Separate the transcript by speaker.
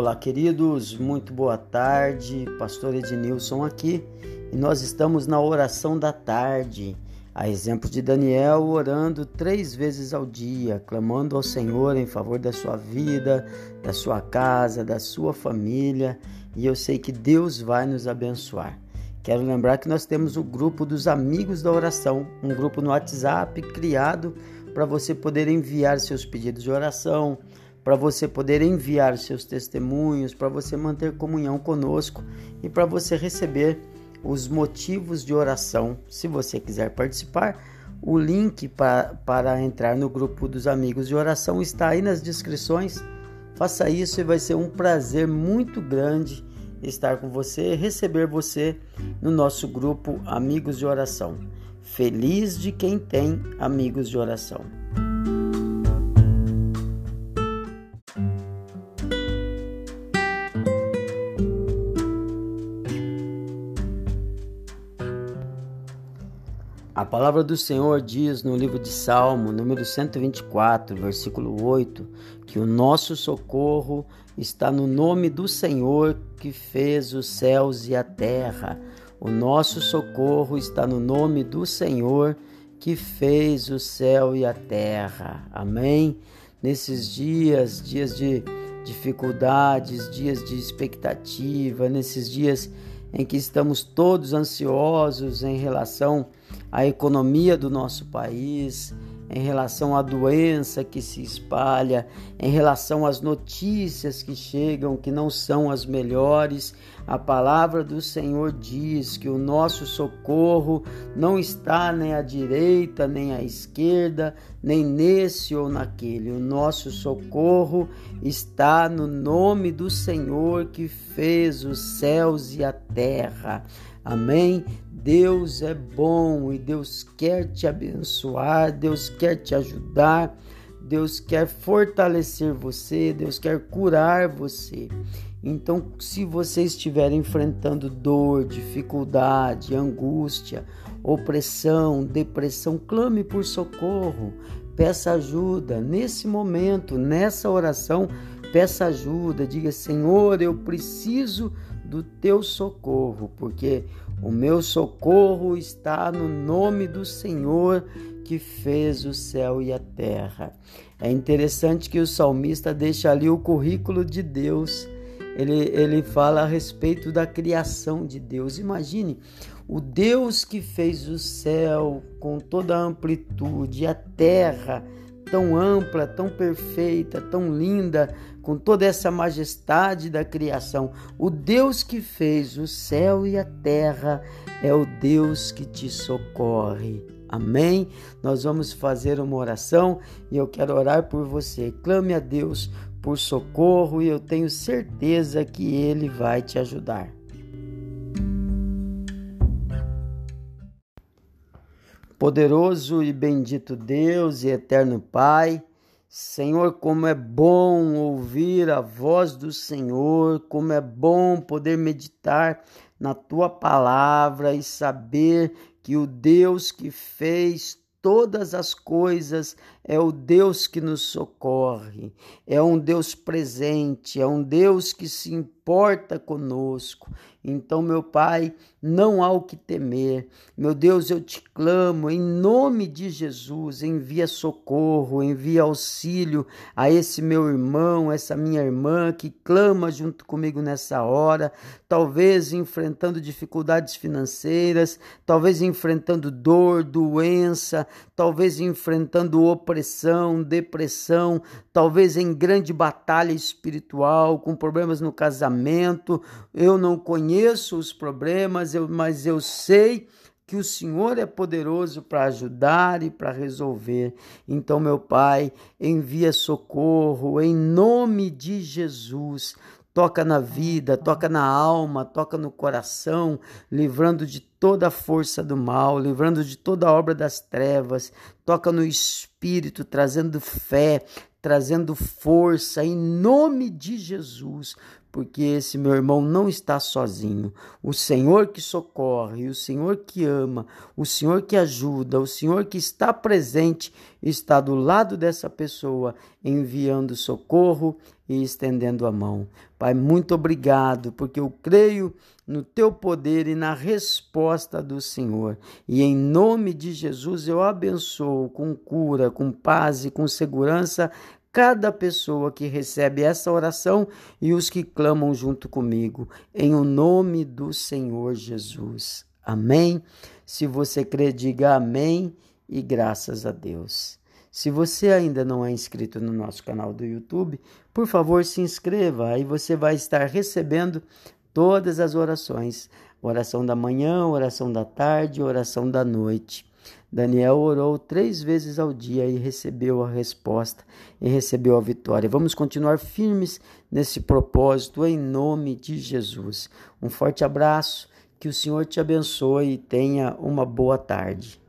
Speaker 1: Olá, queridos, muito boa tarde. Pastor Ednilson aqui e nós estamos na oração da tarde. A exemplo de Daniel, orando três vezes ao dia, clamando ao Senhor em favor da sua vida, da sua casa, da sua família, e eu sei que Deus vai nos abençoar. Quero lembrar que nós temos o grupo dos Amigos da Oração, um grupo no WhatsApp criado para você poder enviar seus pedidos de oração, para você poder enviar seus testemunhos, para você manter comunhão conosco e para você receber os motivos de oração. Se você quiser participar, o link para, para entrar no grupo dos amigos de oração está aí nas descrições. Faça isso e vai ser um prazer muito grande estar com você, receber você no nosso grupo Amigos de Oração. Feliz de quem tem amigos de oração. A palavra do Senhor diz no livro de Salmo, número 124, versículo 8, que o nosso socorro está no nome do Senhor que fez os céus e a terra. O nosso socorro está no nome do Senhor que fez o céu e a terra. Amém? Nesses dias, dias de dificuldades, dias de expectativa, nesses dias em que estamos todos ansiosos em relação à economia do nosso país, em relação à doença que se espalha, em relação às notícias que chegam que não são as melhores. A palavra do Senhor diz que o nosso socorro não está nem à direita, nem à esquerda, nem nesse ou naquele. O nosso socorro está no nome do Senhor que fez os céus e a terra. Amém? Deus é bom e Deus quer te abençoar, Deus quer te ajudar, Deus quer fortalecer você, Deus quer curar você. Então, se você estiver enfrentando dor, dificuldade, angústia, opressão, depressão, clame por socorro, peça ajuda. Nesse momento, nessa oração, peça ajuda. Diga: Senhor, eu preciso do teu socorro, porque o meu socorro está no nome do Senhor que fez o céu e a terra. É interessante que o salmista deixa ali o currículo de Deus. Ele, ele fala a respeito da criação de Deus. Imagine o Deus que fez o céu com toda a amplitude, a terra tão ampla, tão perfeita, tão linda, com toda essa majestade da criação. O Deus que fez o céu e a terra é o Deus que te socorre. Amém? Nós vamos fazer uma oração e eu quero orar por você. Clame a Deus por socorro e eu tenho certeza que Ele vai te ajudar. Poderoso e bendito Deus e eterno Pai, Senhor, como é bom ouvir a voz do Senhor, como é bom poder meditar na tua palavra e saber que o Deus que fez todas as coisas é o Deus que nos socorre, é um Deus presente, é um Deus que se importa conosco. Então, meu Pai, não há o que temer. Meu Deus, eu te clamo em nome de Jesus, envia socorro, envia auxílio a esse meu irmão, essa minha irmã que clama junto comigo nessa hora, talvez enfrentando dificuldades financeiras, talvez enfrentando dor, doença, talvez enfrentando opressão, depressão, talvez em grande batalha espiritual, com problemas no casamento. Eu não conheço os problemas, eu, mas eu sei que o Senhor é poderoso para ajudar e para resolver. Então, meu Pai, envia socorro em nome de Jesus. Toca na vida, toca na alma, toca no coração, livrando de toda a força do mal, livrando de toda a obra das trevas, toca no espírito, trazendo fé, trazendo força em nome de Jesus, porque esse meu irmão não está sozinho. O Senhor que socorre, o Senhor que ama, o Senhor que ajuda, o Senhor que está presente, está do lado dessa pessoa, enviando socorro, e estendendo a mão. Pai, muito obrigado, porque eu creio no teu poder e na resposta do Senhor. E em nome de Jesus eu abençoo com cura, com paz e com segurança cada pessoa que recebe essa oração e os que clamam junto comigo, em o nome do Senhor Jesus. Amém. Se você crê, diga amém e graças a Deus. Se você ainda não é inscrito no nosso canal do YouTube, por favor se inscreva, aí você vai estar recebendo todas as orações: oração da manhã, oração da tarde, oração da noite. Daniel orou três vezes ao dia e recebeu a resposta e recebeu a vitória. Vamos continuar firmes nesse propósito em nome de Jesus. Um forte abraço, que o Senhor te abençoe e tenha uma boa tarde.